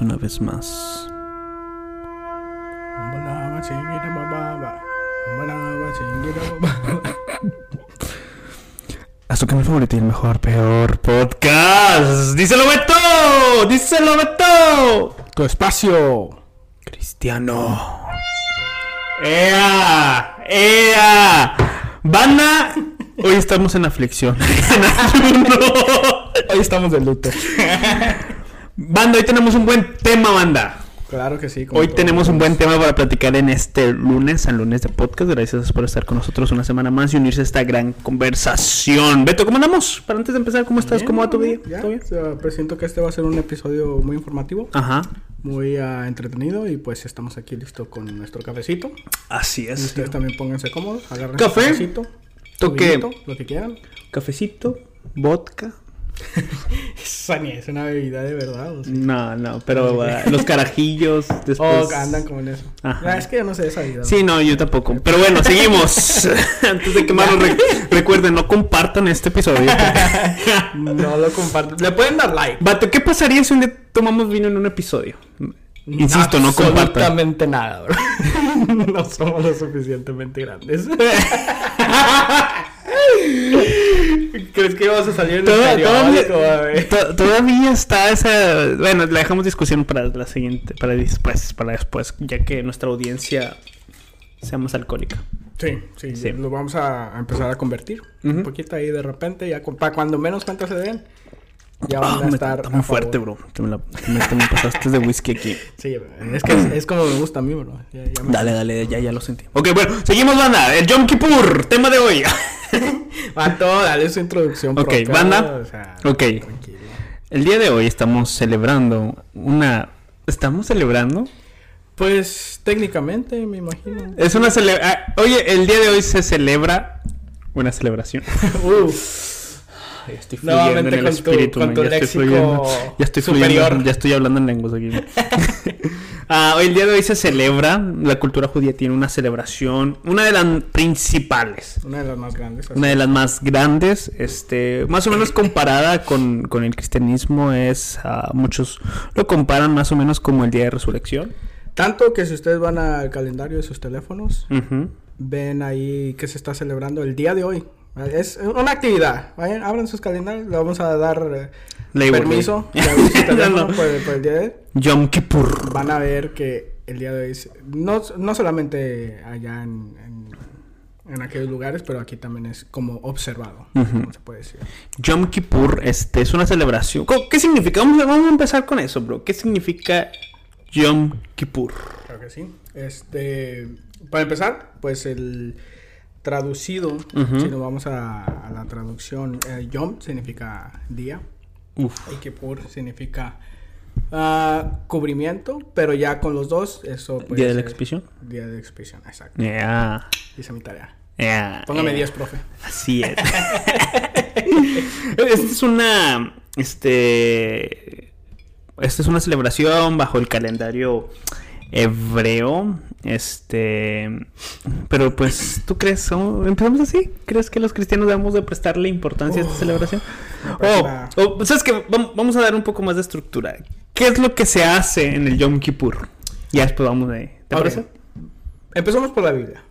una vez más. A su canal favorito y el mejor, peor podcast. ¡Díselo, Beto! ¡Díselo, Beto! Tu espacio. Cristiano. ¡Ea! ¡Ea! Banda, hoy estamos en aflicción. Hoy estamos de luto. Banda, hoy tenemos un buen tema, banda. Claro que sí. Hoy tenemos un buen tema para platicar en este lunes, al lunes de podcast. Gracias por estar con nosotros una semana más y unirse a esta gran conversación. Beto, ¿cómo andamos? Para antes de empezar, ¿cómo estás? Bien, ¿Cómo va tu día? ya, ¿Todo bien? o sea, pues siento que este va a ser un episodio muy informativo, Ajá. muy ah, entretenido y pues estamos aquí listos con nuestro cafecito. Así Y es. ustedes también pónganse cómodos, agarren ¿Café? su cafecito, vinito, lo que quieran. Cafecito, vodka. Esa ni es una bebida de verdad. O sea. No, no, pero ah, los carajillos después. Oh, andan con eso. Ajá. Ah, es que yo no sé de esa vida. Sí, no, yo tampoco. Pero bueno, seguimos. Antes de que más recuerden, no compartan este episodio. No lo comparto. Le pueden dar like. Vato, ¿qué pasaría si un día tomamos vino en un episodio? Insisto, no compartan. Absolutamente nada, bro. no somos lo suficientemente grandes. ¿Crees que íbamos a salir en el Toda- todavía, to- todavía está esa. Bueno, la dejamos discusión para la siguiente, para después, para después, ya que nuestra audiencia sea más alcohólica. Sí, sí, Sí. lo vamos a, a empezar a convertir. Un Ujú. poquito ahí de repente, ya con- para cuando menos cuentas se den, ya Ah, van a me- estar. está a muy favor. fuerte, bro. Te me, la- te me- te me pasaste de whisky aquí. Sí, es que es, es como me gusta a mí, bro. Ya, ya me- Dale, dale, ya, ya lo sentí. Ok, bueno, seguimos, banda. El Yom Kippur, tema de hoy. Vato, dale su introducción. Ok, propia, banda. o sea, Ok. tranquilo. El día de hoy estamos celebrando una. ¿Estamos celebrando? Pues técnicamente, me imagino. Es una celebración. Oye, el día de hoy se celebra una celebración. Uf. Ya estoy Nuevamente en el con tu- espíritu, con man, tu ya estoy fluyendo. Ya estoy superior. fluyendo, ya estoy hablando en lenguas aquí. Ah, hoy el día de hoy se celebra, la cultura judía tiene una celebración, una de las principales, Una de las más grandes. así. una de las más grandes, este, más o menos comparada con, con el cristianismo es, ah, muchos lo comparan más o menos como el día de resurrección. Tanto que si ustedes van al calendario de sus teléfonos, ven ahí que se está celebrando el día de hoy. Es una actividad. Vayan, abran sus calendarios, le vamos a dar eh, permiso No, no. por, por el día de hoy. Yom Kippur. Van a ver que el día de hoy, es- no, no solamente allá en, en, en aquellos lugares, pero aquí también es como observado, como se puede decir. Yom Kippur este, es una celebración. ¿Cómo- ¿Qué significa? Vamos a, vamos a empezar con eso, bro. ¿Qué significa Yom Kippur? Creo que sí. Este, para empezar, pues el traducido, si nos vamos a, a la traducción, eh, Yom significa día Uf. y Kippur significa ah, cubrimiento, pero ya con los dos, eso puede ¿Día de la ser expiación? Día de expiación, exacto. Yeah. Hice mi tarea. Yeah. Póngame yeah. 10, profe. Así es. Esta es una. Este. Esta es una celebración bajo el calendario hebreo. Este. Pero pues, ¿tú crees? ¿cómo- ¿Empezamos así? ¿Crees que los cristianos debemos de prestarle importancia a esta celebración? parece Oh, una- oh, ¿Sabes qué? Vam- Vamos a dar un poco más de estructura. ¿Qué es lo que se hace en el Yom Kippur? Ya después vamos de. ¿Te Ok. parece? Empezamos por la Biblia.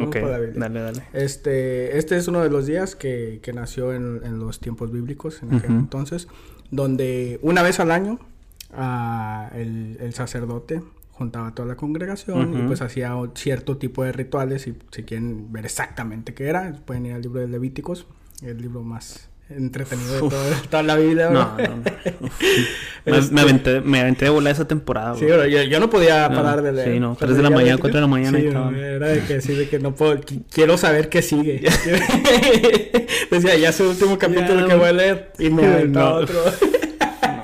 Ok, por la Biblia. dale, dale. Este, este es uno de los días que, que nació en, en los tiempos bíblicos, en aquel entonces, donde una vez al año ah, el, el sacerdote juntaba a toda la congregación y Ujú. pues hacía cierto tipo de rituales y si quieren ver exactamente qué era, pueden ir al libro de Levíticos, el libro más entretenido de Uf. todo- toda la Biblia. No, ¿no? no. Uf. Me, Este- me aventé, me aventé de volar esa temporada. Sí, bro. yo, yo no podía parar de leer. sí, no, Cuando tres de la mañana, Levíticos, cuatro de la mañana Sí, y no, era de que sí, de que no puedo, qui- quiero saber qué sigue. Decía, ya es el último capítulo Ya, que voy a leer y me no. aventaba otro.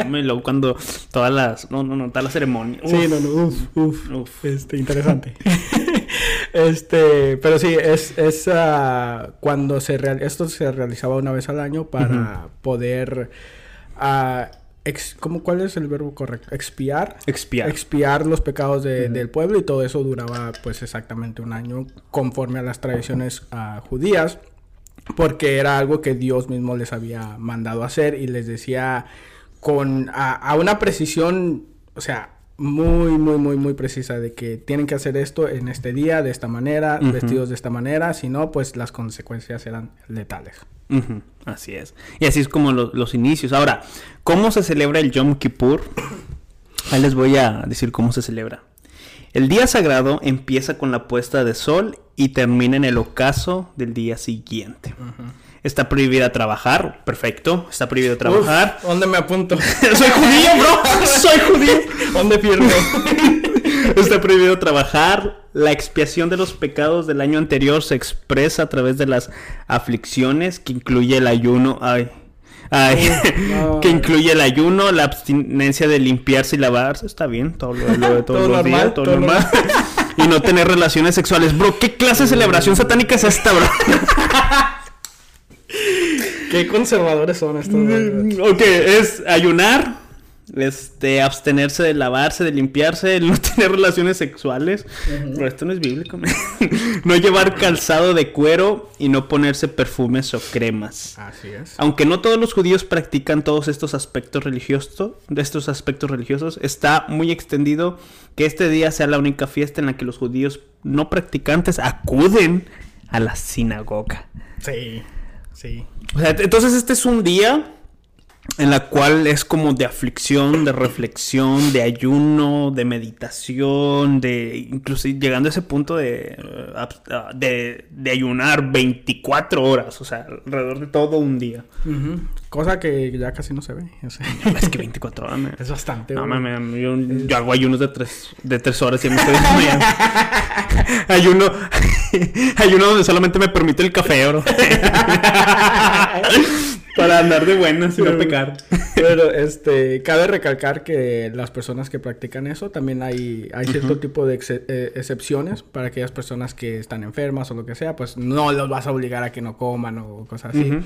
No, me lo cuando todas las. No, no, no, toda la ceremonia. Sí, no, no, uf, uf, Uf. este, interesante. este, pero sí, es, es ah, cuando se real, esto se realizaba una vez al año para poder, ah, ex- ¿cómo, ¿cuál es el verbo correcto? Expiar. Expiar. expiar los pecados de- del pueblo y todo eso duraba pues exactamente un año conforme a las tradiciones ah, judías porque era algo que Dios mismo les había mandado hacer y les decía con a, a una precisión o sea, muy, muy, muy, muy precisa de que tienen que hacer esto en este día, de esta manera, vestidos de esta manera, si no, pues las consecuencias serán letales. Así es. Y así es como lo- los inicios. Ahora, ¿cómo se celebra el Yom Kippur? Ahí les voy a decir cómo se celebra. El día sagrado empieza con la puesta de sol y termina en el ocaso del día siguiente. Está prohibida trabajar, perfecto. Está prohibido trabajar. Uf, ¿Dónde me apunto? Soy judío, bro. Soy judío. ¿Dónde firmo? Está prohibido trabajar. La expiación de los pecados del año anterior se expresa a través de las aflicciones, que incluye el ayuno. Ay. Ay. no. que incluye el ayuno, la abstinencia de limpiarse y lavarse. Está bien, todo lo, lo de todos Todo los normal, días, todo, todo normal. y no tener relaciones sexuales. Bro, ¿qué clase de celebración satánica es esta, bro? Qué conservadores son estos. Mm, Ok, es ayunar, este, abstenerse de lavarse, de limpiarse, no tener relaciones sexuales. Pero esto no es bíblico. no llevar calzado de cuero y no ponerse perfumes o cremas. Así es. Aunque no todos los judíos practican todos estos aspectos religiosos, de estos aspectos religiosos, está muy extendido que este día sea la única fiesta en la que los judíos no practicantes acuden a la sinagoga. Sí, sí. O sea, entonces este es un día en la cual es como de aflicción, de reflexión, de ayuno, de meditación, de incluso llegando a ese punto de, eh, ah, de, de ayunar 24 horas, o sea, alrededor de todo un día. Cosa que ya casi no se ve. o sea, Es que 24 horas, me- es bastante. No, güey. mames, yo, yo hago ayunos de tres, de tres horas y me estoy desmayando. Ayuno, ayuno donde solamente me permite el café, bro. Para andar de buenas y no pecar. Pero este, cabe recalcar que las personas que practican eso también hay, hay cierto tipo de exe- eh, excepciones para aquellas personas que están enfermas o lo que sea, pues no los vas a obligar a que no coman o cosas así. Ujú.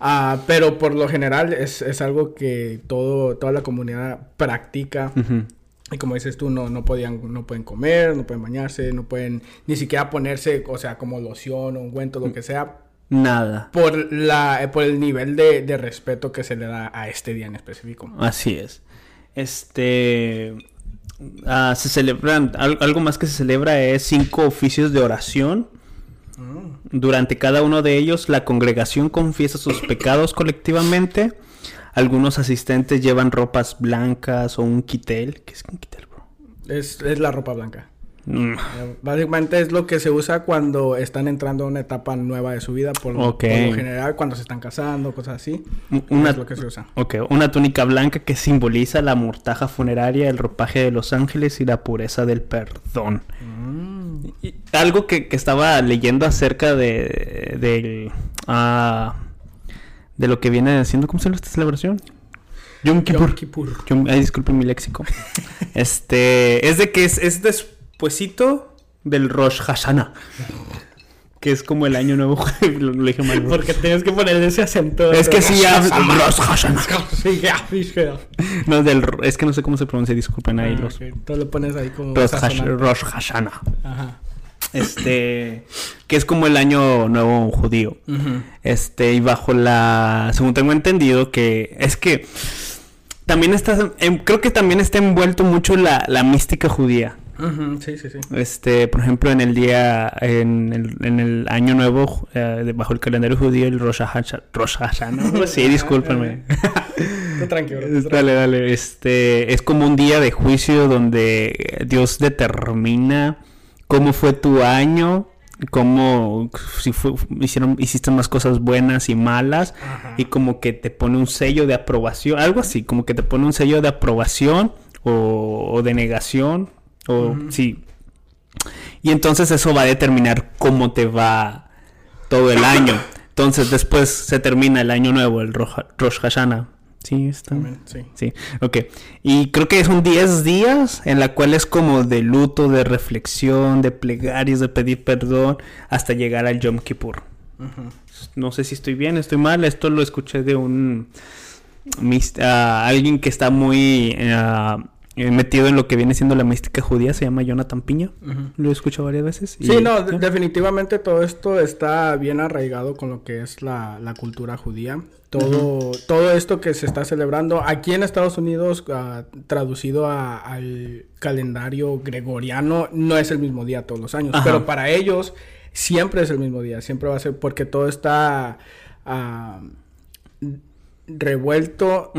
Ah, pero por lo general es, es algo que todo, toda la comunidad practica. Ujú. Y como dices tú, no, no, podían, no pueden comer, no pueden bañarse, no pueden ni siquiera ponerse, o sea, como loción o ungüento, lo que sea, Nada. por, la, por el nivel de, de respeto que se le da a este día en específico. Así es. Este. ah, se celebran. al- algo más que se celebra es cinco oficios de oración. Durante cada uno de ellos, la congregación confiesa sus pecados colectivamente. Algunos asistentes llevan ropas blancas o un quitel. ¿Qué es un quitel, bro? Es, es la ropa blanca. Mm, Básicamente es lo que se usa cuando están entrando a una etapa nueva de su vida, por, lo general, cuando se están casando, cosas así. Una, Es lo que se usa. ok, una túnica blanca que simboliza la mortaja funeraria, el ropaje de los ángeles y la pureza del perdón. Y algo que, que estaba leyendo acerca de del ah, de lo que viene haciendo ¿cómo se llama esta celebración? Yom Kippur. Yom Kippur. Yom- ay, disculpen mi léxico. este es de que es, es despuesito del Rosh Hashanah. Que es como el año nuevo. lo, lo dije mal. Porque tienes que ponerle ese acento. Es que sí hablo Rosh Hashanah. No, del, es que no sé cómo se pronuncia, disculpen ahí Ah, los. Tú lo pones ahí como. Rosh, Hash-. Rosh Hashanah. Ajá. Este. que es como el año nuevo judío. Este, y bajo la. Según tengo entendido, que es que. También está. creo que también está envuelto mucho la, la mística judía. Ujú, Sí, sí, sí. Este, por ejemplo, en el día. En el, en el año nuevo, eh, bajo el calendario judío, el Rosh Hashanah. Sí. Tú tranquilo. tú tranquilo. Dale, dale. Este es como un día de juicio donde Dios determina cómo fue tu año, cómo si fue- hicieron hiciste más cosas buenas y malas Ajá. y como que te pone un sello de aprobación, algo así, como que te pone un sello de aprobación o, o de negación o sí. Y entonces eso va a determinar cómo te va todo el año. Entonces después se termina el año nuevo, el Rosh Rosh Hashanah. Sí, está. Sí. Sí, ok. Y creo que son 10 días en la cual es como de luto, de reflexión, de plegarias, de pedir perdón, hasta llegar al Yom Kippur. No sé si estoy bien, estoy mal. Esto lo escuché de un... ah, alguien que está muy ah, metido en lo que viene siendo la mística judía, se llama Jonathan Piña. Lo he escuchado varias veces. sí, no, definitivamente todo esto está bien arraigado con lo que es la, cultura judía. Todo, todo esto que se está celebrando aquí en Estados Unidos, uh, traducido al calendario gregoriano, no es el mismo día todos los años, pero para ellos siempre es el mismo día, siempre va a ser porque todo está uh, revuelto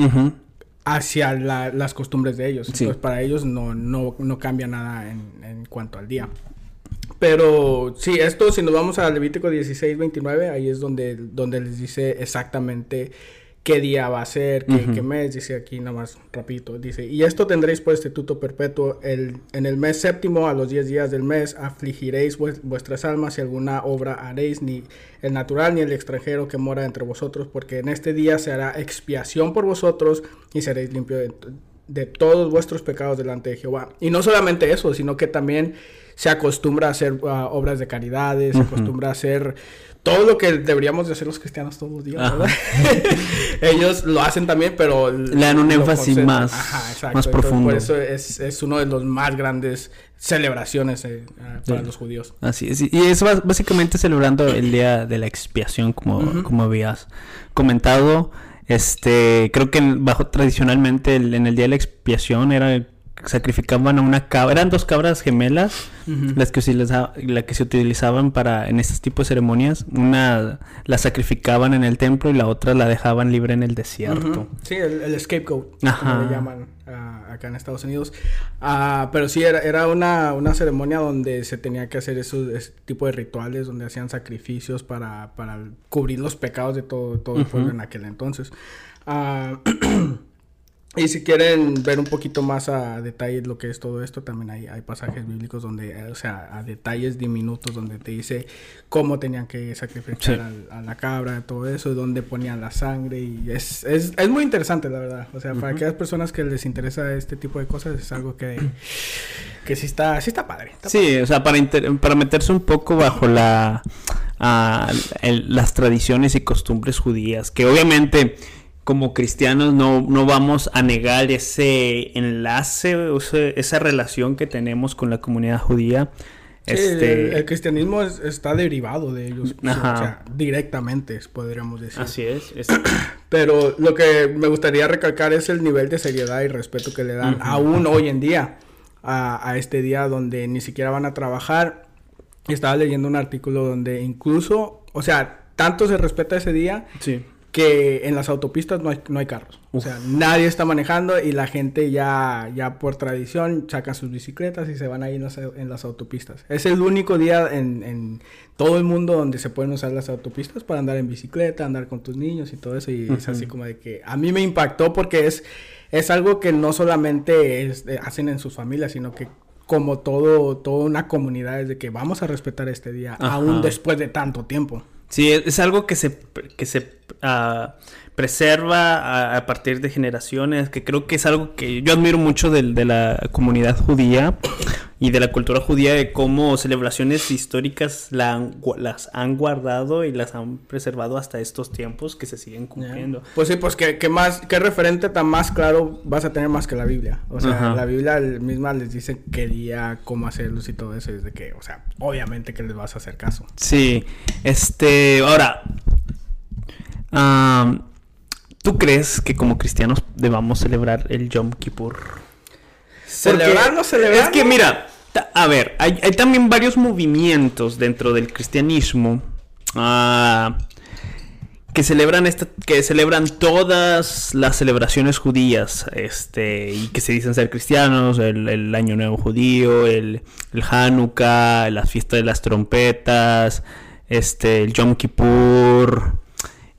hacia las costumbres de ellos. Entonces, para ellos no, no, no cambia nada en, en, cuanto al día. Pero sí, esto, si nos vamos a Levítico 16, 29, ahí es donde, donde les dice exactamente qué día va a ser, qué, mes, dice aquí nada más rapidito, dice, y esto tendréis por estatuto perpetuo, el, en el mes séptimo, a los diez días del mes, afligiréis vuestras almas y alguna obra haréis, ni el natural ni el extranjero que mora entre vosotros, porque en este día se hará expiación por vosotros y seréis limpios de, todos vuestros pecados delante de Jehová. Y no solamente eso, sino que también se acostumbra a hacer ah, obras de caridades, se acostumbra a hacer todo lo que deberíamos de hacer los cristianos todos los días, ¿verdad? Ellos lo hacen también, pero... Le dan un énfasis más, más profundo. por eso es, es, uno de los más grandes celebraciones eh, para los judíos. Así es. Y es básicamente celebrando el día de la expiación, como, como habías comentado. Este, creo que bajo tradicionalmente en el día de la expiación era sacrificaban a una cabra, eran dos cabras gemelas las que la que se utilizaban para en estos tipos de ceremonias, una la sacrificaban en el templo y la otra la dejaban libre en el desierto. Sí, el, scapegoat, como le llaman ah, acá en Estados Unidos. Ah, pero sí era, era una, una, ceremonia donde se tenía que hacer esos, ese tipo de rituales, donde hacían sacrificios para, para cubrir los pecados de todo, todo el pueblo en aquel entonces. Y si quieren ver un poquito más a detalle lo que es todo esto, también hay, hay pasajes bíblicos donde, o sea, a detalles diminutos donde te dice cómo tenían que sacrificar a, la cabra, todo eso, dónde ponían la sangre y es, es, es muy interesante, la verdad. O sea, para aquellas personas que les interesa este tipo de cosas es algo que, que sí está, sí está padre. sí, o sea, para, para meterse un poco bajo la, las tradiciones y costumbres judías, que obviamente como cristianos no, no vamos a negar ese enlace, esa relación que tenemos con la comunidad judía. este... el, cristianismo está derivado de ellos, o sea, directamente, podríamos decir. Así es. Pero lo que me gustaría recalcar es el nivel de seriedad y respeto que le dan aún hoy en día a, a, este día donde ni siquiera van a trabajar. Estaba leyendo un artículo donde incluso, o sea, tanto se respeta ese día sí que en las autopistas no hay, no hay carros. O sea, nadie está manejando y la gente ya, ya por tradición saca sus bicicletas y se van ahí en las, en las autopistas. Es el único día en, en, todo el mundo donde se pueden usar las autopistas para andar en bicicleta, andar con tus niños y todo eso. Y es así como de que a mí me impactó porque es, es algo que no solamente es, hacen en sus familias, sino que como todo, toda una comunidad es de que vamos a respetar este día, aún después de tanto tiempo. Sí, es, algo que se, que se uh, preserva a, partir de generaciones, que creo que es algo que yo admiro mucho de, de, la comunidad judía y de la cultura judía, de cómo celebraciones históricas la las han guardado y las han preservado hasta estos tiempos que se siguen cumpliendo. Pues sí, pues que, más, qué referente tan más claro vas a tener más que la Biblia. O sea, la Biblia misma les dice qué día, cómo hacerlos y todo eso, desde que, o sea, obviamente que les vas a hacer caso. Sí, este, ahora, ¿Tú crees que como cristianos debamos celebrar el Yom Kippur? Celebrarlo, celebrarlo. Es que mira, a ver, hay, también varios movimientos dentro del cristianismo ah, que celebran esta, que celebran todas las celebraciones judías, este, y que se dicen ser cristianos, el, Año Nuevo Judío, el, el Hanukkah, la fiesta de las trompetas, este, el Yom Kippur.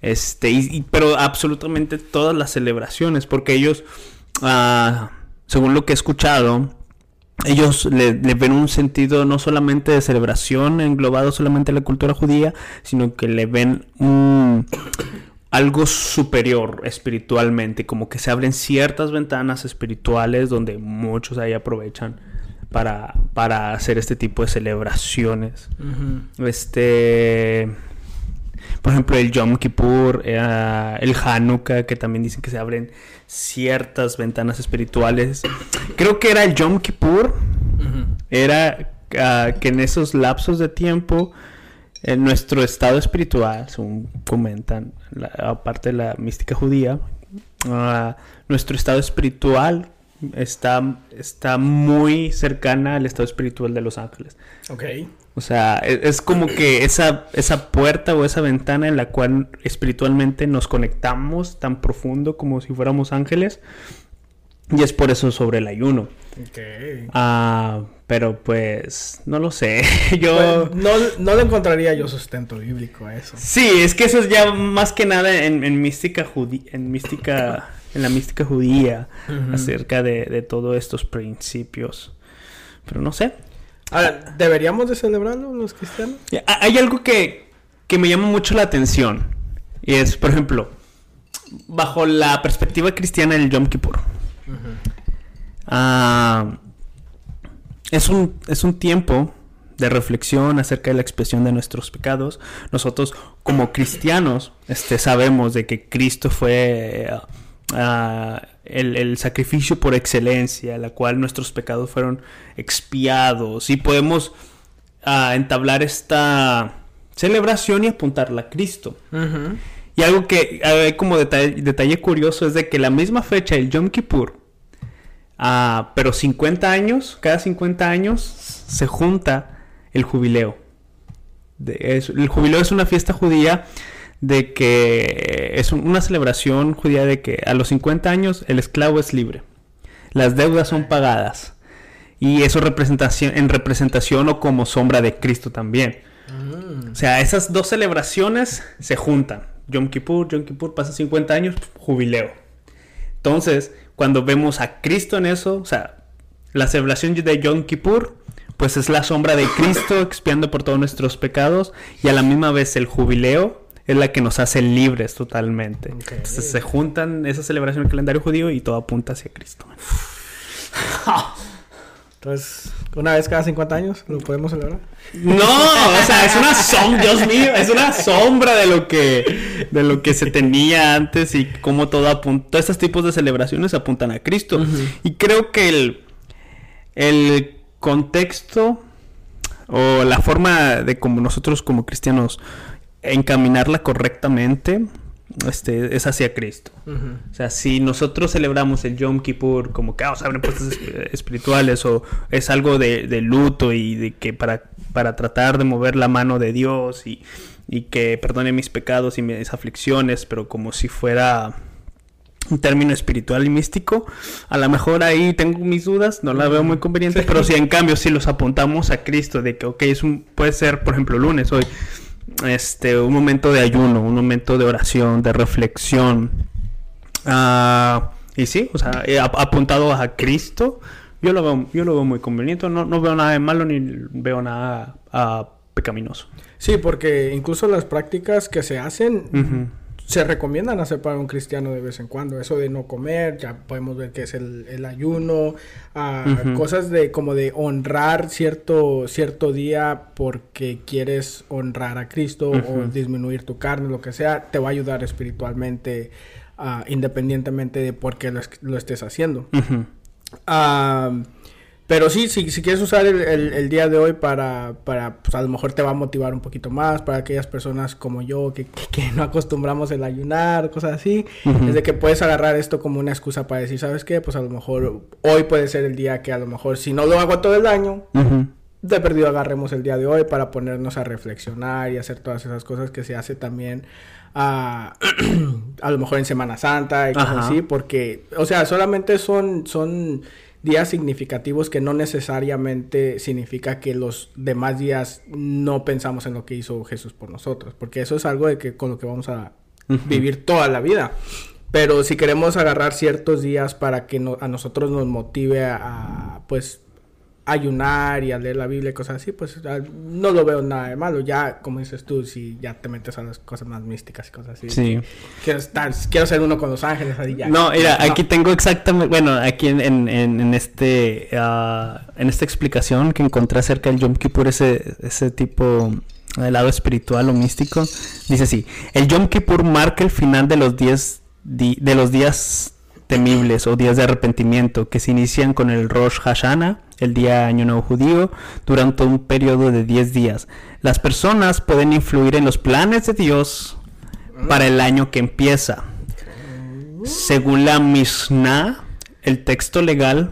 Este, y, pero absolutamente todas las celebraciones, porque ellos, ah, según lo que he escuchado, ellos le, ven un sentido no solamente de celebración englobado solamente en la cultura judía, sino que le ven un, algo superior espiritualmente, como que se abren ciertas ventanas espirituales donde muchos ahí aprovechan para, para hacer este tipo de celebraciones. Este por ejemplo, el Yom Kippur, eh, el Hanukkah, que también dicen que se abren ciertas ventanas espirituales. Creo que era el Yom Kippur, era ah, que en esos lapsos de tiempo, en nuestro estado espiritual, según comentan, aparte de la mística judía, ah, nuestro estado espiritual está, está muy cercana al estado espiritual de los ángeles. Ok. O sea, e, es, como que esa, esa puerta o esa ventana en la cual espiritualmente nos conectamos tan profundo como si fuéramos ángeles. Y es por eso sobre el ayuno. Ok. Ah, pero pues, no lo sé. yo... Pues, no, no le encontraría yo sustento bíblico a eso. Sí, es que eso es ya más que nada en, en mística judía, en mística, en la mística judía, acerca de, de todos estos principios. Pero no sé. Ahora, ¿deberíamos de celebrarlo los cristianos? Hay algo que, que me llama mucho la atención. Y es, por ejemplo, bajo la perspectiva cristiana del Yom Kippur. Ah, es, un, es un tiempo de reflexión acerca de la expresión de nuestros pecados. Nosotros como cristianos este, sabemos de que Cristo fue ah, el, sacrificio por excelencia, la cual nuestros pecados fueron expiados y podemos ah, entablar esta celebración y apuntarla a Cristo. Y algo que hay como detalle, curioso es de que la misma fecha, el Yom Kippur, ah, pero 50 años, cada 50 años se junta el jubileo. el jubileo es una fiesta judía de que es una celebración judía de que a los 50 años el esclavo es libre. Las deudas son pagadas. Y eso representación, en representación o como sombra de Cristo también. Mm. O sea, esas dos celebraciones se juntan. Yom Kippur, Yom Kippur pasa 50 años, jubileo. Entonces, cuando vemos a Cristo en eso, o sea, la celebración de Yom Kippur, pues es la sombra de Cristo expiando por todos nuestros pecados y a la misma vez el jubileo es la que nos hace libres totalmente. Entonces se juntan esa celebración del calendario judío y todo apunta hacia Cristo. Entonces, una vez cada 50 años lo podemos celebrar. No, o sea, es una sombra, Dios mío, es una sombra de lo que de lo que se tenía antes y cómo todo apunta, todos estos tipos de celebraciones apuntan a Cristo. Y creo que el el contexto o la forma de como nosotros como cristianos encaminarla correctamente este, es hacia Cristo. O sea, si nosotros celebramos el Yom Kippur como que vamos a abrir puertas espirituales o es algo de, luto y de que para, para tratar de mover la mano de Dios y, y que perdone mis pecados y mis aflicciones, pero como si fuera un término espiritual y místico, a lo mejor ahí tengo mis dudas, no la veo muy conveniente, pero si en cambio si los apuntamos a Cristo de que, ok, es un, puede ser, por ejemplo, lunes hoy, este, un momento de ayuno, un momento de oración, de reflexión. Ah, y sí, o sea, apuntado a Cristo, yo lo veo, yo lo veo muy conveniente, no, no veo nada de malo ni veo nada uh, pecaminoso. Sí, porque incluso las prácticas que se hacen se recomiendan hacer para un cristiano de vez en cuando. Eso de no comer, ya podemos ver que es el, ayuno, ah, cosas de como de honrar cierto, cierto día porque quieres honrar a Cristo o disminuir tu carne, lo que sea, te va a ayudar espiritualmente uh, independientemente de por qué lo, lo estés haciendo. Pero sí, si, si quieres usar el, el, día de hoy para, para pues a lo mejor te va a motivar un poquito más, para aquellas personas como yo que, que, no acostumbramos el ayunar, cosas así, es de que puedes agarrar esto como una excusa para decir, ¿sabes qué? Pues a lo mejor hoy puede ser el día que a lo mejor si no lo hago todo el año, de perdido agarremos el día de hoy para ponernos a reflexionar y hacer todas esas cosas que se hace también a, a lo mejor en Semana Santa y cosas así, porque, o sea, solamente son... son días significativos que no necesariamente significa que los demás días no pensamos en lo que hizo Jesús por nosotros, porque eso es algo de que con lo que vamos a vivir toda la vida. Pero si queremos agarrar ciertos días para que a nosotros nos motive a, pues ayunar y a leer la Biblia y cosas así, pues no lo veo nada de malo. Ya, como dices tú, si ya te metes a las cosas más místicas y cosas así. Sí. Quiero, estar, quiero ser uno con los ángeles, así ya. No, mira, aquí tengo exactamente, bueno, aquí en, en, en este, uh, en esta explicación que encontré acerca del Yom Kippur, ese, ese tipo del lado espiritual o místico, dice así, el Yom Kippur marca el final de los días, de los días temibles o días de arrepentimiento que se inician con el Rosh Hashanah, el día Año Nuevo Judío, durante un periodo de 10 días. Las personas pueden influir en los planes de Dios para el año que empieza. Según la Mishnah, el texto legal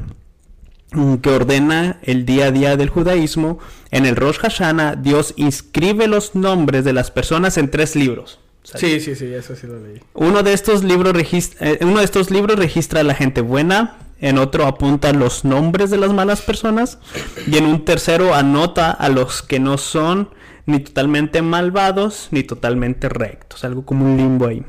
que ordena el día a día del judaísmo, en el Rosh Hashanah Dios inscribe los nombres de las personas en tres libros. Sí, sí, sí, eso sí lo leí. Uno de estos libros registra, eh, uno de estos libros registra a la gente buena, en otro apunta los nombres de las malas personas y en un tercero anota a los que no son ni totalmente malvados ni totalmente rectos, algo como un limbo ahí.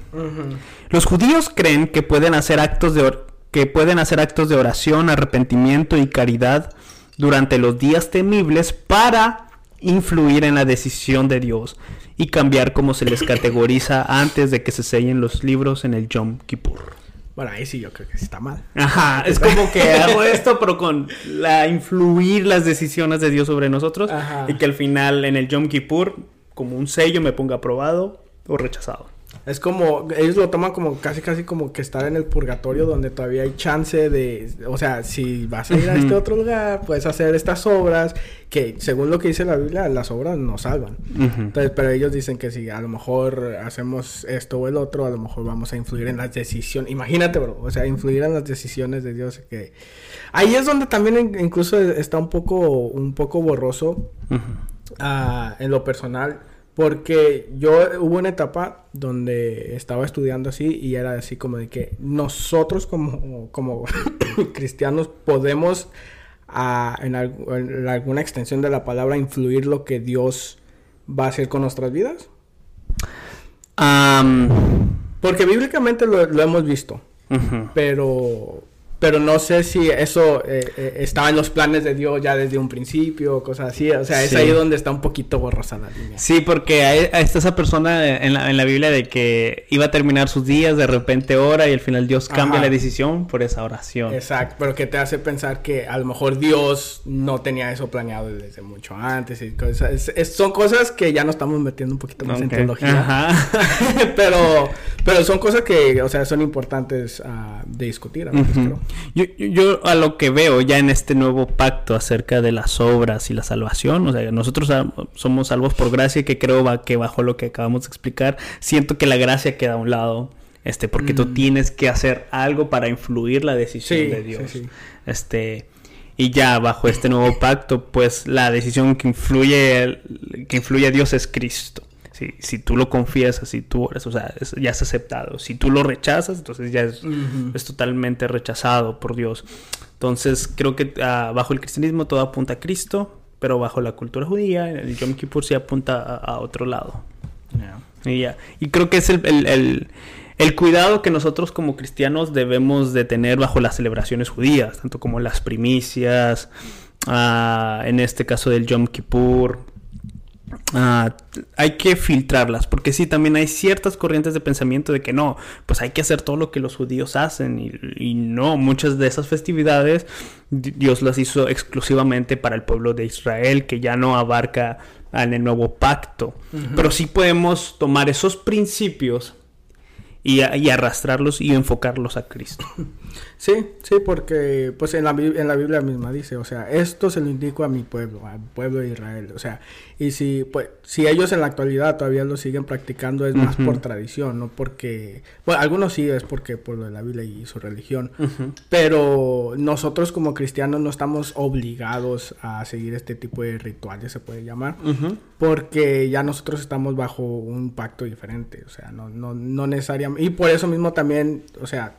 Los judíos creen que pueden hacer actos de que pueden hacer actos de oración, arrepentimiento y caridad durante los días temibles para influir en la decisión de Dios y cambiar cómo se les categoriza antes de que se sellen los libros en el Yom Kippur. Bueno, ahí sí yo creo que está mal. Ajá, es como que hago esto, pero con la influir las decisiones de Dios sobre nosotros y que al final en el Yom Kippur, como un sello, me ponga aprobado o rechazado. Es como, ellos lo toman como casi casi como que estar en el purgatorio donde todavía hay chance de, o sea, si vas a ir a este otro lugar, puedes hacer estas obras que según lo que dice la Biblia, las obras no salvan. Entonces, pero ellos dicen que si a lo mejor hacemos esto o el otro, a lo mejor vamos a influir en las decisiones. Imagínate, bro, o sea, influir en las decisiones de Dios que ahí es donde también incluso está un poco un poco borroso ah, en lo personal porque yo hubo una etapa donde estaba estudiando así y era así como de que nosotros como, como cristianos podemos ah, en, alguna extensión de la palabra influir lo que Dios va a hacer con nuestras vidas. Porque bíblicamente lo, hemos visto. Pero pero no sé si eso eh, eh, estaba en los planes de Dios ya desde un principio, cosas así. O sea, es ahí donde está un poquito borrosa la línea. Sí, porque hay, está esa persona en la, en la, Biblia de que iba a terminar sus días, de repente ora y al final Dios cambia la decisión por esa oración. Exacto, pero que te hace pensar que a lo mejor Dios no tenía eso planeado desde mucho antes. Y cosas. son cosas que ya nos estamos metiendo un poquito más en teología. Ajá. pero, pero son cosas que, o sea, son importantes uh, de discutir. A veces, creo. Yo, yo, a lo que veo ya en este nuevo pacto acerca de las obras y la salvación, o sea, nosotros somos salvos por gracia, que creo va, que bajo lo que acabamos de explicar, siento que la gracia queda a un lado, este, porque tú mm. tienes que hacer algo para influir la decisión de Dios. Este, y ya bajo este nuevo pacto, pues la decisión que influye, que influye a Dios es Cristo. Si, si tú lo confiesas, si tú eres, o sea, ya es aceptado. Si tú lo rechazas, entonces ya es, es totalmente rechazado por Dios. Entonces, creo que uh, bajo el cristianismo todo apunta a Cristo, pero bajo la cultura judía, el Yom Kippur sí apunta a, otro lado. Y, ya. y creo que es el, el, el, cuidado que nosotros como cristianos debemos de tener bajo las celebraciones judías, tanto como las primicias, uh, en este caso del Yom Kippur, Hay que filtrarlas, porque sí, también hay ciertas corrientes de pensamiento de que no, pues hay que hacer todo lo que los judíos hacen y, no, muchas de esas festividades Dios las hizo exclusivamente para el pueblo de Israel, que ya no abarca en el nuevo pacto, pero sí podemos tomar esos principios y, y arrastrarlos y enfocarlos a Cristo. Sí, sí, porque pues en la, en la Biblia misma dice, o sea, esto se lo indico a mi pueblo, al pueblo de Israel, o sea, y si pues si ellos en la actualidad todavía lo siguen practicando es más por tradición, no porque, bueno, algunos sí es porque por lo de la Biblia y su religión, pero nosotros como cristianos no estamos obligados a seguir este tipo de rituales, se puede llamar, porque ya nosotros estamos bajo un pacto diferente, o sea, no, no, no necesariamente, y por eso mismo también, o sea,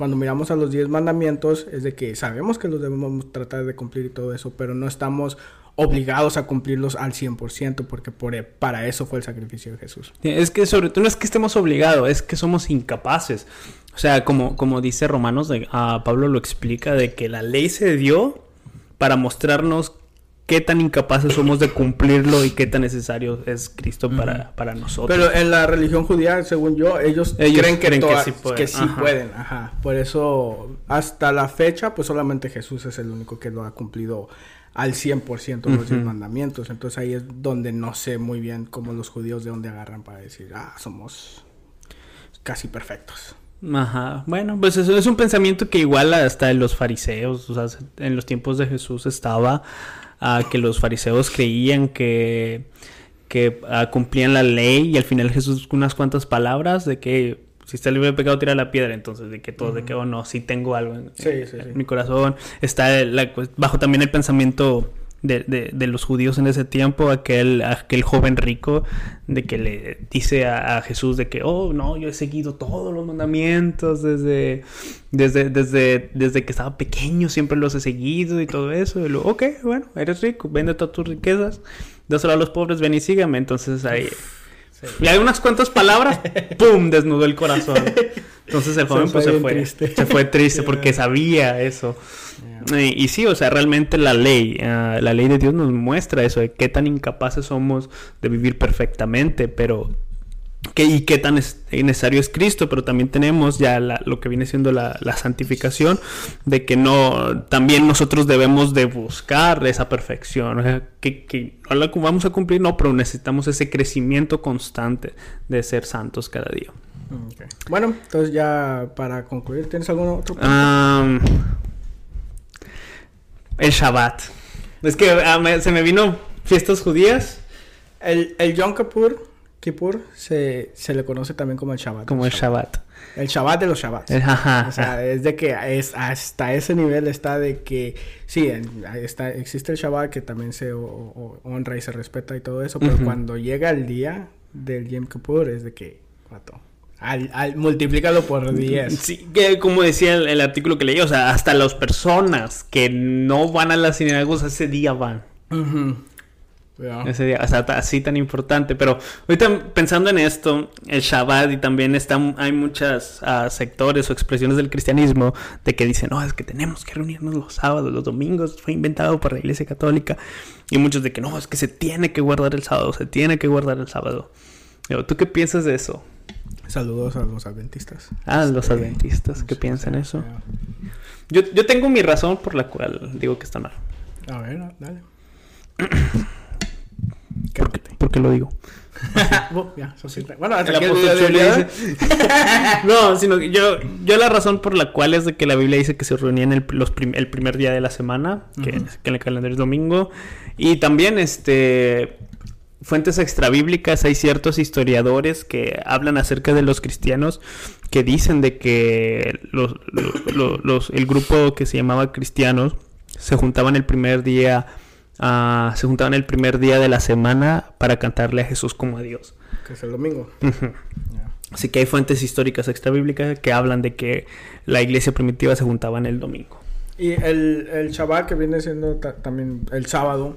cuando miramos a los 10 mandamientos es de que sabemos que los debemos tratar de cumplir y todo eso, pero no estamos obligados a cumplirlos al 100% porque por, para eso fue el sacrificio de Jesús. Es que sobre todo no es que estemos obligados, es que somos incapaces. O sea, como, como dice Romanos, de, a Pablo lo explica, de que la ley se dio para mostrarnos qué tan incapaces somos de cumplirlo y qué tan necesario es Cristo para, para nosotros. Pero en la religión judía, según yo, ellos, creen, que, sí pueden. Que sí pueden. Ajá. Por eso, hasta la fecha, pues solamente Jesús es el único que lo ha cumplido al 100% los 10 mandamientos. Entonces ahí es donde no sé muy bien cómo los judíos de dónde agarran para decir, ah, somos casi perfectos. Ajá, bueno, pues eso es un pensamiento que igual hasta en los fariseos, o sea, en los tiempos de Jesús estaba, uh, que los fariseos creían que, que uh, cumplían la ley y al final Jesús unas cuantas palabras de que si está libre de pecado tira la piedra, entonces de que todo, de que oh no, si tengo algo en, Sí, sí, en sí. mi corazón, está la- pues, bajo también el pensamiento de, de- de los judíos en ese tiempo, aquel, aquel joven rico de que le dice a, a Jesús de que, oh, no, yo he seguido todos los mandamientos desde, desde, desde, desde que estaba pequeño, siempre los he seguido y todo eso. Y luego, ok, bueno, eres rico, vende todas tus riquezas, dáselo a los pobres, ven y sígame. Entonces ahí... Y hay unas cuantas palabras, ¡pum! desnudó el corazón. Entonces el Se joven pues se bien fue. triste. Se fue triste porque sabía eso. Y, y sí, o sea, realmente la ley, ah, la ley de Dios nos muestra eso, de qué tan incapaces somos de vivir perfectamente, pero qué, y qué tan es- necesario es Cristo, pero también tenemos ya la- lo que viene siendo la, la santificación, de que no, también nosotros debemos de buscar esa perfección, o sea, que, que no la vamos a cumplir, no, pero necesitamos ese crecimiento constante de ser santos cada día. Ok. Bueno, entonces ya para concluir, ¿tienes algún otro punto? El Shabbat. Es que ah, me- se me vino fiestas judías El, el Yom Kippur, Kippur se, se le conoce también como el Shabbat. como el Shabbat. El Shabbat de los Shabbats. El- ajá, O sea, es de que es hasta ese nivel está de que sí, está, existe el Shabbat que también se o- o- honra y se respeta y todo eso, pero cuando llega el día del Yom Kippur es de que, vato, al, al, multiplícalo por 10. Sí, que como decía el, el artículo que leí, o sea, hasta las personas que no van a las sinagogas ese día van. Ese día, o sea, así tan importante. Pero ahorita pensando en esto, el Shabbat y también están, hay muchas ah, sectores o expresiones del cristianismo de que dicen, no, es que tenemos que reunirnos los sábados, los domingos, fue inventado por la Iglesia Católica. Y muchos de que no, es que se tiene que guardar el sábado, se tiene que guardar el sábado. Digo, ¿Tú qué piensas de eso? Saludos a los adventistas. Ah, los Sí. adventistas, ¿qué Sí, piensan eso? Yo, yo tengo mi razón por la cual digo que está mal. A ver, dale. ¿Por qué, por qué lo digo? Ya, eso sí. Bueno, hasta dice- no, sino que yo, yo la razón por la cual es de que la Biblia dice que se reunían el, los prim- el primer día de la semana, que, que en el calendario es domingo, y también este fuentes extrabíblicas, hay ciertos historiadores que hablan acerca de los cristianos que dicen de que los, lo- lo- los- el grupo que se llamaba cristianos se juntaban el primer día ah, se juntaban el primer día de la semana para cantarle a Jesús como a Dios. que es el domingo. Así que hay fuentes históricas extrabíblicas que hablan de que la iglesia primitiva se juntaba en el domingo. Y el, el Shabbat que viene siendo ta- también el sábado,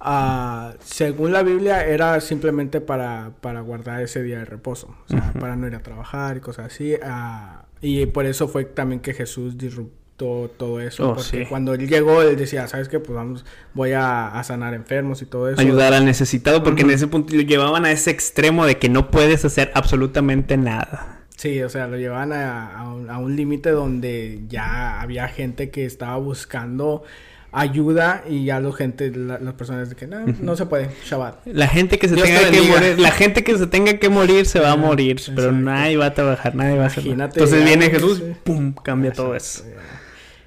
ah, según la Biblia era simplemente para, para guardar ese día de reposo, o sea, para no ir a trabajar y cosas así. ah, y por eso fue también que Jesús disruptó todo eso, Oh, porque sí. cuando él llegó, él decía, ¿sabes qué? Pues vamos, voy a, a sanar enfermos y todo eso. Ayudar al necesitado, porque en ese punto lo llevaban a ese extremo de que no puedes hacer absolutamente nada. Sí, o sea, lo llevaban a, a un, a un límite donde ya había gente que estaba buscando ayuda y ya la gente, la- las personas de que no, no se puede, Shabbat. La gente que se Dios te tenga que morir, la gente que se tenga que morir se va a morir, pero nadie va a trabajar, nadie va a hacer Entonces ya, viene Jesús, sé. pum, cambia todo eso. Ya.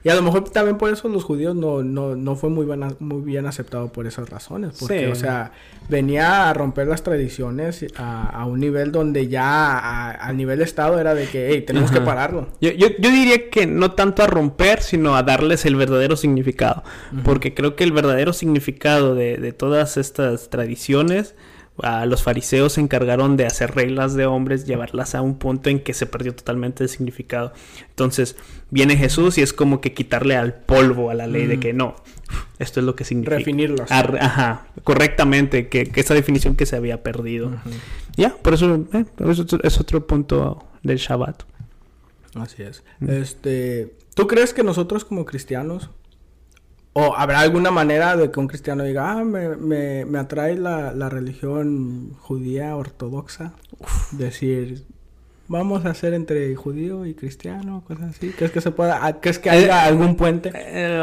Y a lo mejor también por eso los judíos no, no, no fue muy, buena- muy bien aceptado por esas razones. Porque, Sí. o sea, venía a romper las tradiciones a, a un nivel donde ya a, a nivel estado era de que, hey, tenemos que pararlo. Yo, yo, yo diría que no tanto a romper, sino a darles el verdadero significado. Porque creo que el verdadero significado de, de todas estas tradiciones, a los fariseos se encargaron de hacer reglas de hombres, llevarlas a un punto en que se perdió totalmente el significado. Entonces viene Jesús y es como que quitarle al polvo a la ley de Ujú. que no, esto es lo que significa. Refinirlos. Ar- ajá, correctamente, que, que esa definición que se había perdido. Ya, por eso eh, es, otro, es otro punto del Shabbat. Así es. Este, ¿tú crees que nosotros como cristianos o habrá alguna manera de que un cristiano diga, ah, me, me, me atrae la, la religión judía ortodoxa? Decir, vamos a hacer entre judío y cristiano, cosas así. ¿Crees que se pueda, crees que haya algún puente? Eh,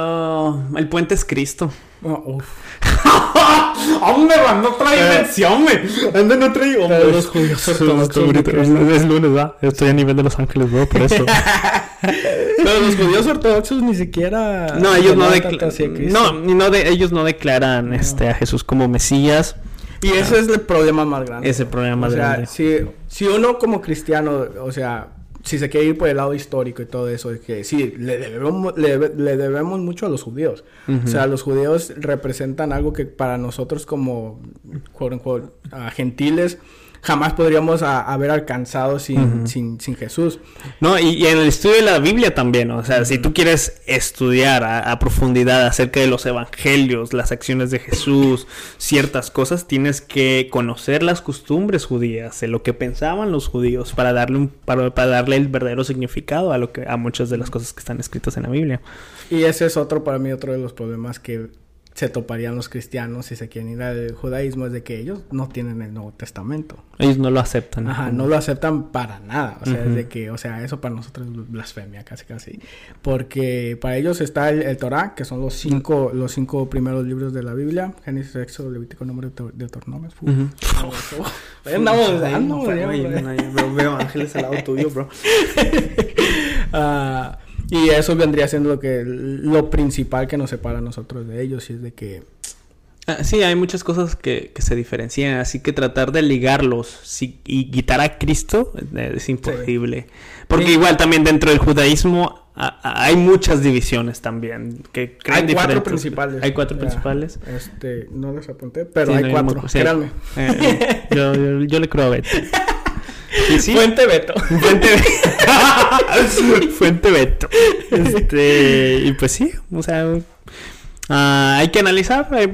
el puente es Cristo. Oh, uf. Hombre, ando otra dimensión, güey. Ando en otra los judíos ortodoxos no. Es lunes, ¿verdad? Estoy a nivel de Los Ángeles, ¿no? Por eso. Pero los judíos ortodoxos ni siquiera. No, ellos no, veneran decla- tanto hacia Cristo. no, de- ellos no declaran este, a Jesús como Mesías. Y ese es el problema más grande. Ese problema más o sea, grande. Si, si uno como cristiano, o sea, si se quiere ir por el lado histórico y todo eso, es que sí, le debemos, le, debe- le debemos mucho a los judíos. O sea, los judíos representan algo que para nosotros como quote, unquote, gentiles jamás podríamos a- haber alcanzado sin, sin, sin Jesús. No, y, y en el estudio de la Biblia también, o sea, si tú quieres estudiar a, a profundidad acerca de los evangelios, las acciones de Jesús, ciertas cosas, tienes que conocer las costumbres judías, de lo que pensaban los judíos, para darle un, para, para darle el verdadero significado a lo que, a muchas de las cosas que están escritas en la Biblia. Y ese es otro, para mí, otro de los problemas que se toparían los cristianos si se quieren ir al judaísmo, es de que ellos no tienen el Nuevo Testamento. Ellos no lo aceptan. Ajá, no lo aceptan para nada. O sea, es de que, o sea, eso para nosotros es blasfemia, casi casi. Porque para ellos está el, el Torah, que son los cinco, los cinco primeros libros de la Biblia: Génesis, Éxodo, Levítico, Número, Deut- Deuteronomio. Ujú. Ahí andamos dando, no, no, yo veo- ángeles al lado tuyo, bro. Ah, y eso vendría siendo lo que lo principal que nos separa a nosotros de ellos y es de que Ah, Sí, hay muchas cosas que, que se diferencian, así que tratar de ligarlos sí, y quitar a Cristo eh, es imposible. Porque Sí. igual también dentro del judaísmo a- a- hay muchas divisiones también. Que creen hay cuatro principales. Hay cuatro Ya, principales. Este, no los apunté, pero hay no, cuatro. Créanme. Eh, yo, yo- yo le creo a Beto. Sí, Fuente Beto. Fuente Fuente Beto. Este, y pues sí, o sea, ah, hay que analizar eh,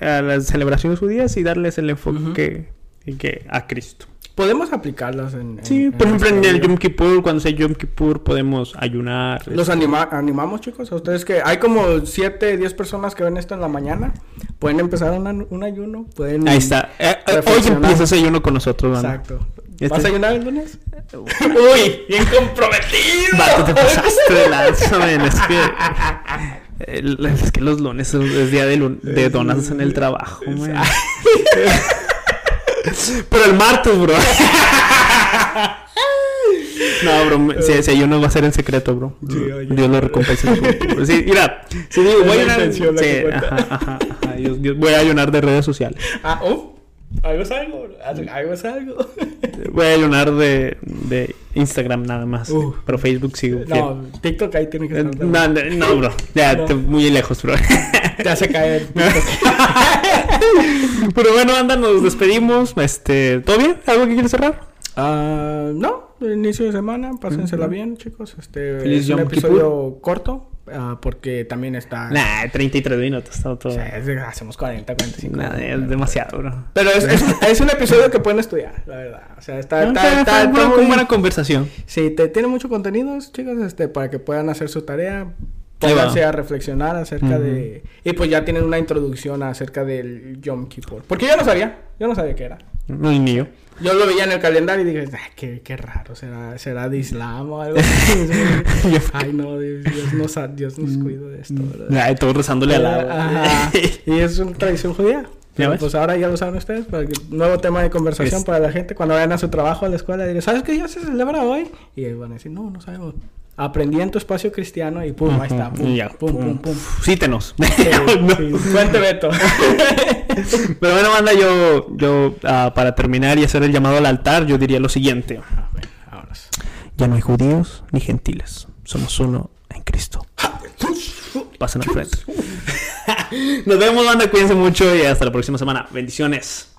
eh, a las celebraciones judías y darles el enfoque que, que- a Cristo. Podemos aplicarlas en. en- Sí, en por ejemplo, en el. Yom Kippur, cuando sea Yom Kippur, podemos ayunar. Los este, anima- animamos, chicos. A ustedes que hay como 7, 10 personas que ven esto en la mañana. Pueden empezar un, ayuno. Pueden. Ahí está. Eh, eh, hoy empieza ese ayuno con nosotros, mano. Exacto. Este- ¿Vas a ayunar el lunes? Uy, bien comprometido. Vato, te pasaste de lanza, men, Es que. el- Es que los lunes es, día de, lun- de donas en el trabajo, men. Pero el martes, bro. No, bro, si, si ayuno va a ser en secreto, bro. Sí. Dios lo recompensa. Sí, mira, si digo, voy a ayunar. sí, ajá, ajá, ajá, Dios- Dios- voy a ayunar de redes sociales. Ah, oh. Algo es algo. Algo es algo. Voy a ayunar de, de Instagram nada más. Uf. Pero Facebook sigo. No, TikTok ahí tiene que estar. No, no, no, bro. Ya, No. te- muy lejos, bro. Te hace caer. Pero bueno, anda, nos despedimos. Este, ¿todo bien? ¿Algo que quieres cerrar? Ah, no, inicio de semana, pásensela bien, chicos. Este Feliz es un Yom episodio corto, ah, porque también está. Nah, 33 minutos, todo, todo. O sea, es de- hacemos 40, 45. Nah, es demasiado, bro. Pero es, es, es un episodio que pueden estudiar, la verdad. O sea, está, Ah, está, está, está buena- muy- buena conversación. Sí, te, tiene mucho contenido, chicos, este, para que puedan hacer su tarea. Pónganse a reflexionar acerca Ujú. de... Y pues ya tienen una introducción acerca del Yom Kippur. Porque yo no sabía, yo no sabía qué era. No, ni yo. Yo lo veía en el calendario y dije, "Ah, qué, qué raro, ¿será, será de Islam o algo así?" Ay, no, Dios, Dios nos, Dios nos cuida de esto, ¿verdad? Nah, todos rezándole al lado. Ajá. Y es una tradición judía. Pero, pues ahora ya lo saben ustedes, para que, nuevo tema de conversación Es- para la gente cuando vayan a su trabajo, a la escuela, diré, ¿sabes qué día se celebra hoy? Y van a decir, no, no sabemos. Aprendí en tu espacio cristiano y pum, ahí está, pum, y ya, pum, pum, pum. Sítenos. Sí, No. sí. Beto. Pero bueno, manda, yo, yo ah, para terminar y hacer el llamado al altar, yo diría lo siguiente. A ver, vámonos. Ya no hay judíos ni gentiles. Somos uno en Cristo. Pasen al frente. Nos vemos, banda. Cuídense mucho y hasta la próxima semana. Bendiciones.